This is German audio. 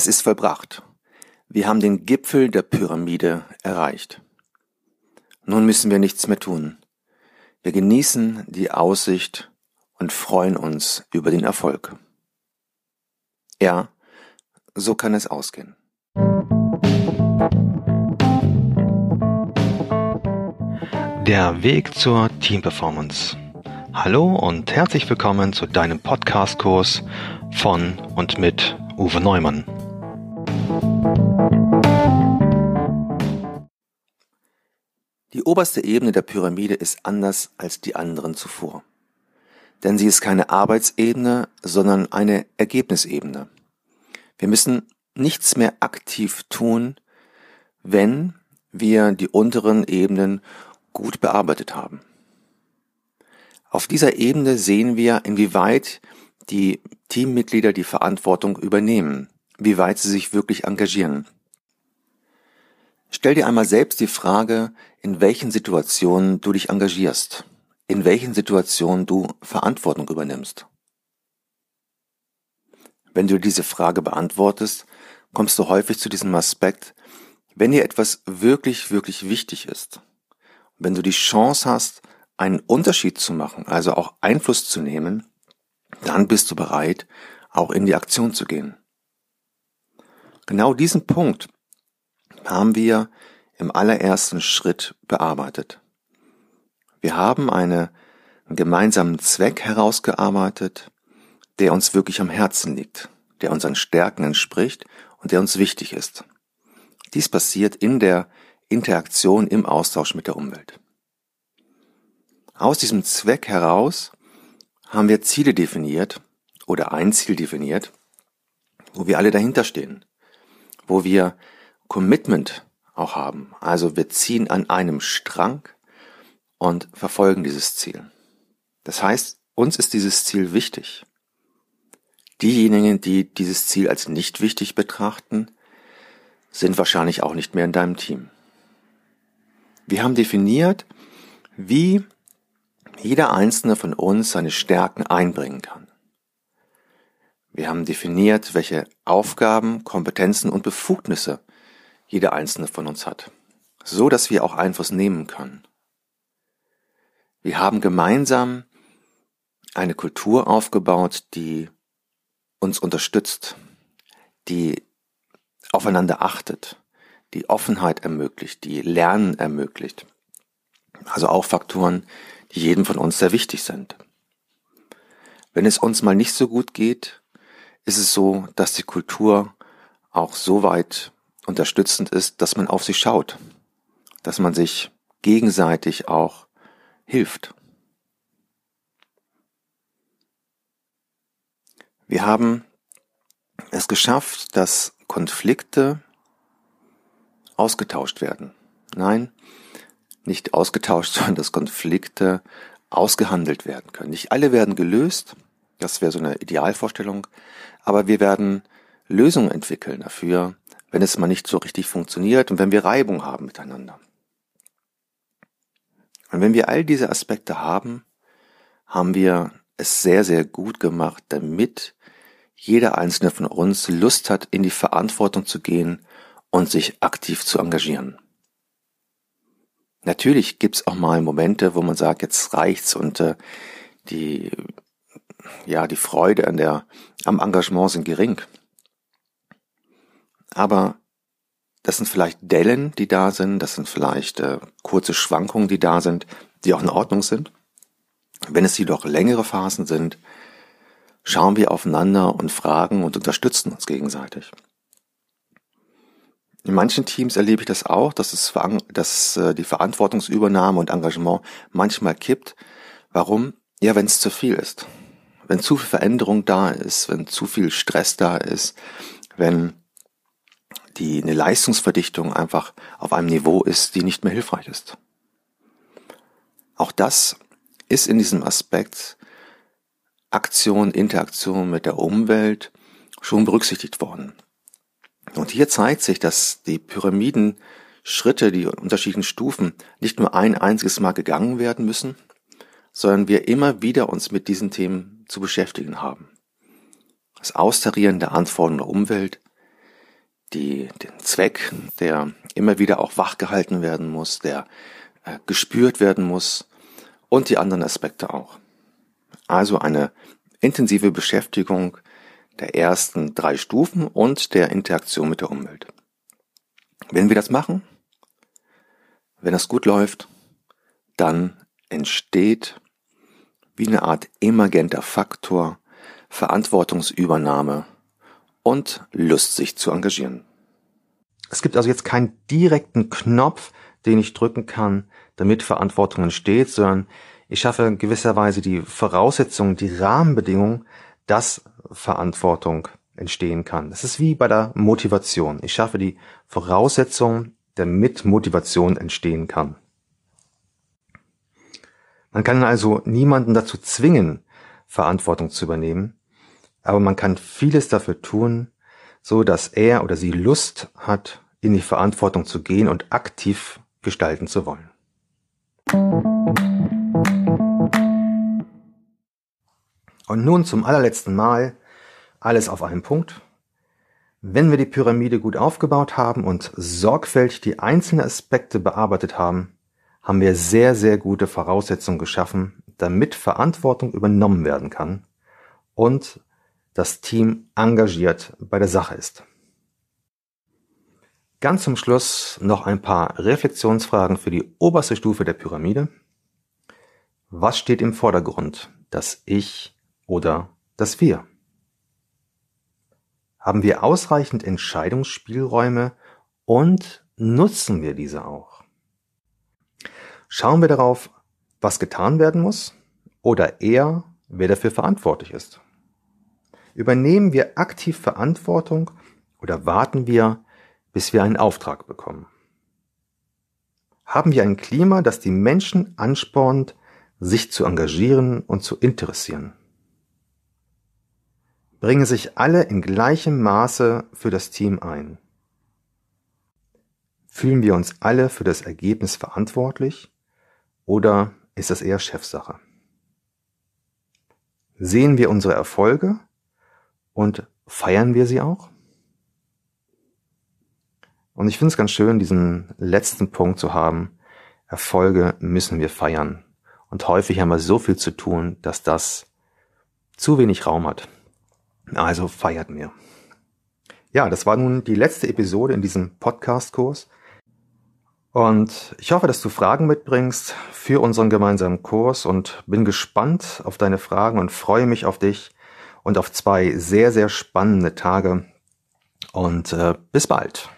Es ist vollbracht. Wir haben den Gipfel der Pyramide erreicht. Nun müssen wir nichts mehr tun. Wir genießen die Aussicht und freuen uns über den Erfolg. Ja, so kann es ausgehen. Der Weg zur Team Performance. Hallo und herzlich willkommen zu deinem Podcast-Kurs von und mit Uwe Neumann. Die oberste Ebene der Pyramide ist anders als die anderen zuvor. Denn sie ist keine Arbeitsebene, sondern eine Ergebnisebene. Wir müssen nichts mehr aktiv tun, wenn wir die unteren Ebenen gut bearbeitet haben. Auf dieser Ebene sehen wir, inwieweit die Teammitglieder die Verantwortung übernehmen, wie weit sie sich wirklich engagieren. Stell dir einmal selbst die Frage, in welchen Situationen du dich engagierst, in welchen Situationen du Verantwortung übernimmst. Wenn du diese Frage beantwortest, kommst du häufig zu diesem Aspekt, wenn dir etwas wirklich, wirklich wichtig ist, wenn du die Chance hast, einen Unterschied zu machen, also auch Einfluss zu nehmen, dann bist du bereit, auch in die Aktion zu gehen. Genau diesen Punkt haben wir im allerersten Schritt bearbeitet. Wir haben eine, einen gemeinsamen Zweck herausgearbeitet, der uns wirklich am Herzen liegt, der unseren Stärken entspricht und der uns wichtig ist. Dies passiert in der Interaktion im Austausch mit der Umwelt. Aus diesem Zweck heraus haben wir Ziele definiert oder ein Ziel definiert, wo wir alle dahinter stehen, wo wir Commitment auch haben. Also wir ziehen an einem Strang und verfolgen dieses Ziel. Das heißt, uns ist dieses Ziel wichtig. Diejenigen, die dieses Ziel als nicht wichtig betrachten, sind wahrscheinlich auch nicht mehr in deinem Team. Wir haben definiert, wie jeder einzelne von uns seine Stärken einbringen kann. Wir haben definiert, welche Aufgaben, Kompetenzen und Befugnisse jeder einzelne von uns hat, so dass wir auch Einfluss nehmen können. Wir haben gemeinsam eine Kultur aufgebaut, die uns unterstützt, die aufeinander achtet, die Offenheit ermöglicht, die Lernen ermöglicht. Also auch Faktoren, die jedem von uns sehr wichtig sind. Wenn es uns mal nicht so gut geht, ist es so, dass die Kultur auch so weit unterstützend ist, dass man auf sich schaut, dass man sich gegenseitig auch hilft. Wir haben es geschafft, dass Konflikte ausgetauscht werden. Nein, nicht ausgetauscht, sondern dass Konflikte ausgehandelt werden können. Nicht alle werden gelöst, das wäre so eine Idealvorstellung, aber wir werden Lösungen entwickeln dafür, wenn es mal nicht so richtig funktioniert und wenn wir Reibung haben miteinander. Und wenn wir all diese Aspekte haben, haben wir es sehr, sehr gut gemacht, damit jeder einzelne von uns Lust hat, in die Verantwortung zu gehen und sich aktiv zu engagieren. Natürlich gibt's auch mal Momente, wo man sagt, jetzt reicht's und äh, die ja die Freude an der am Engagement sind gering. Aber das sind vielleicht Dellen, die da sind, das sind vielleicht äh, kurze Schwankungen, die da sind, die auch in Ordnung sind. Wenn es jedoch längere Phasen sind, schauen wir aufeinander und fragen und unterstützen uns gegenseitig. In manchen Teams erlebe ich das auch, dass, es, dass äh, die Verantwortungsübernahme und Engagement manchmal kippt. Warum? Ja, wenn es zu viel ist. Wenn zu viel Veränderung da ist, wenn zu viel Stress da ist, wenn die eine Leistungsverdichtung einfach auf einem Niveau ist, die nicht mehr hilfreich ist. Auch das ist in diesem Aspekt Aktion, Interaktion mit der Umwelt schon berücksichtigt worden. Und hier zeigt sich, dass die Pyramidenschritte, die unterschiedlichen Stufen nicht nur ein einziges Mal gegangen werden müssen, sondern wir immer wieder uns mit diesen Themen zu beschäftigen haben. Das Austarieren der Anforderungen der Umwelt, die, den Zweck, der immer wieder auch wachgehalten werden muss, der äh, gespürt werden muss und die anderen Aspekte auch. Also eine intensive Beschäftigung der ersten drei Stufen und der Interaktion mit der Umwelt. Wenn wir das machen, wenn das gut läuft, dann entsteht wie eine Art emergenter Faktor Verantwortungsübernahme und Lust, sich zu engagieren. Es gibt also jetzt keinen direkten Knopf, den ich drücken kann, damit Verantwortung entsteht, sondern ich schaffe gewisserweise die Voraussetzungen, die Rahmenbedingungen, dass Verantwortung entstehen kann. Das ist wie bei der Motivation. Ich schaffe die Voraussetzungen, damit Motivation entstehen kann. Man kann also niemanden dazu zwingen, Verantwortung zu übernehmen, aber man kann vieles dafür tun, so dass er oder sie Lust hat, in die Verantwortung zu gehen und aktiv gestalten zu wollen. Und nun zum allerletzten Mal alles auf einen Punkt. Wenn wir die Pyramide gut aufgebaut haben und sorgfältig die einzelnen Aspekte bearbeitet haben, haben wir sehr, sehr gute Voraussetzungen geschaffen, damit Verantwortung übernommen werden kann und das Team engagiert bei der Sache ist. Ganz zum Schluss noch ein paar Reflexionsfragen für die oberste Stufe der Pyramide. Was steht im Vordergrund? Das Ich oder das Wir? Haben wir ausreichend Entscheidungsspielräume und nutzen wir diese auch? Schauen wir darauf, was getan werden muss oder eher, wer dafür verantwortlich ist? Übernehmen wir aktiv Verantwortung oder warten wir, bis wir einen Auftrag bekommen? Haben wir ein Klima, das die Menschen anspornt, sich zu engagieren und zu interessieren? Bringen sich alle in gleichem Maße für das Team ein? Fühlen wir uns alle für das Ergebnis verantwortlich oder ist das eher Chefsache? Sehen wir unsere Erfolge und feiern wir sie auch? Und ich finde es ganz schön, diesen letzten Punkt zu haben. Erfolge müssen wir feiern. Und häufig haben wir so viel zu tun, dass das zu wenig Raum hat. Also feiert mir. Ja, das war nun die letzte Episode in diesem Podcast-Kurs. Und ich hoffe, dass du Fragen mitbringst für unseren gemeinsamen Kurs und bin gespannt auf deine Fragen und freue mich auf dich und auf zwei sehr, sehr spannende Tage. Und äh, bis bald.